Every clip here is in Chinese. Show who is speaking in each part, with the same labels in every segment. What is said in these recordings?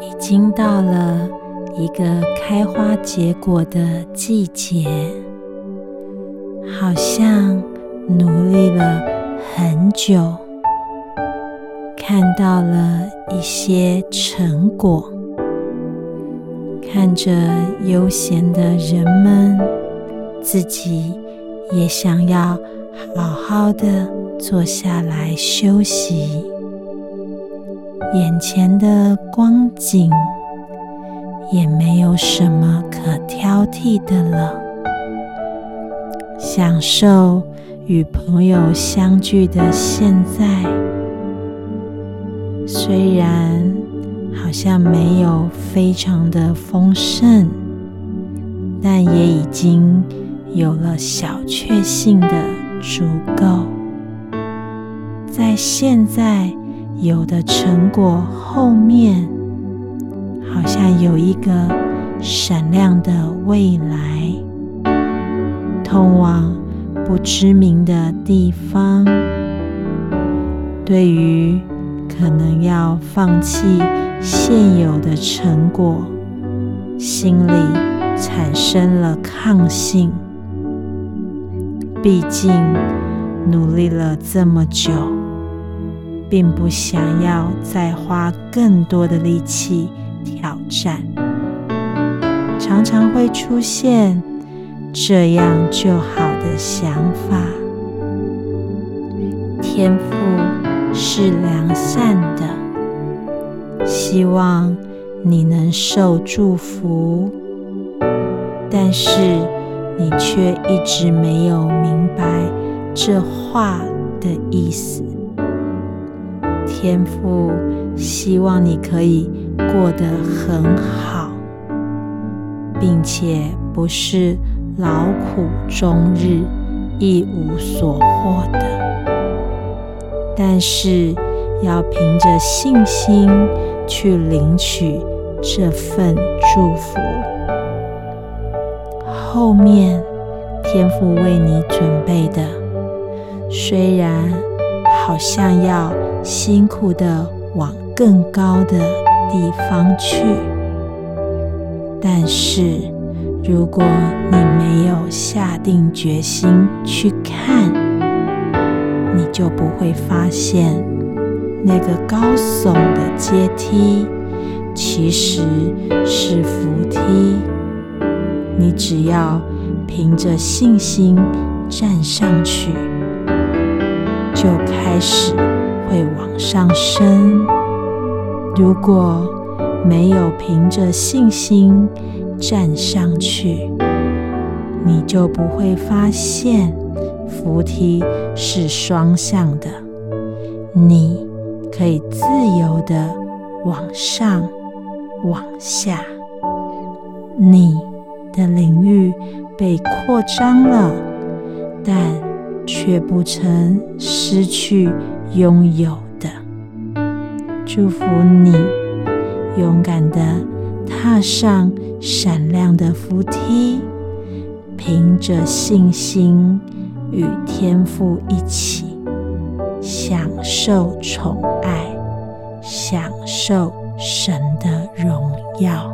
Speaker 1: 已经到了一个开花结果的季节，好像努力了很久，看到了一些成果。看着悠闲的人们，自己也想要好好的坐下来休息。眼前的光景也没有什么可挑剔的了，享受与朋友相聚的现在，虽然好像没有非常的丰盛，但也已经有了小确幸的足够，在现在。有的成果后面，好像有一个闪亮的未来，通往不知名的地方。对于可能要放弃现有的成果，心里产生了抗性。毕竟努力了这么久。并不想要再花更多的力气挑战，常常会出现这样就好的想法。天赋是良善的，希望你能受祝福，但是你却一直没有明白这话的意思。天父希望你可以过得很好，并且不是劳苦终日一无所获的，但是要凭着信心去领取这份祝福。后面天父为你准备的，虽然好像要。辛苦的往更高的地方去，但是如果你没有下定决心去看，你就不会发现那个高耸的阶梯其实是扶梯。你只要凭着信心站上去，就开始。会往上升。如果没有凭着信心站上去，你就不会发现扶梯是双向的。你可以自由的往上、往下，你的领域被扩张了，但却不曾失去。拥有的，祝福你勇敢的踏上闪亮的扶梯，凭着信心与天赋一起享受宠爱，享受神的荣耀。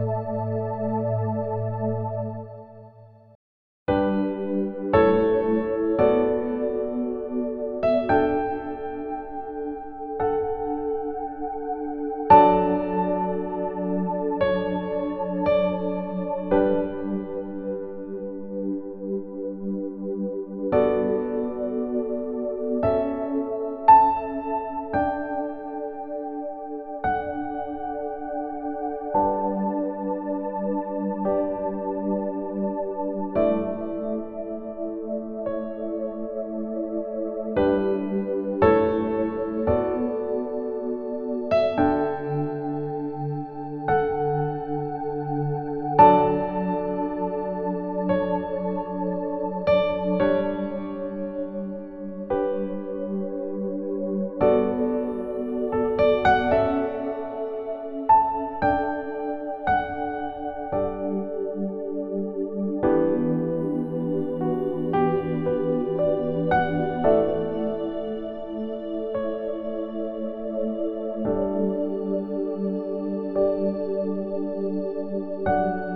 Speaker 1: Música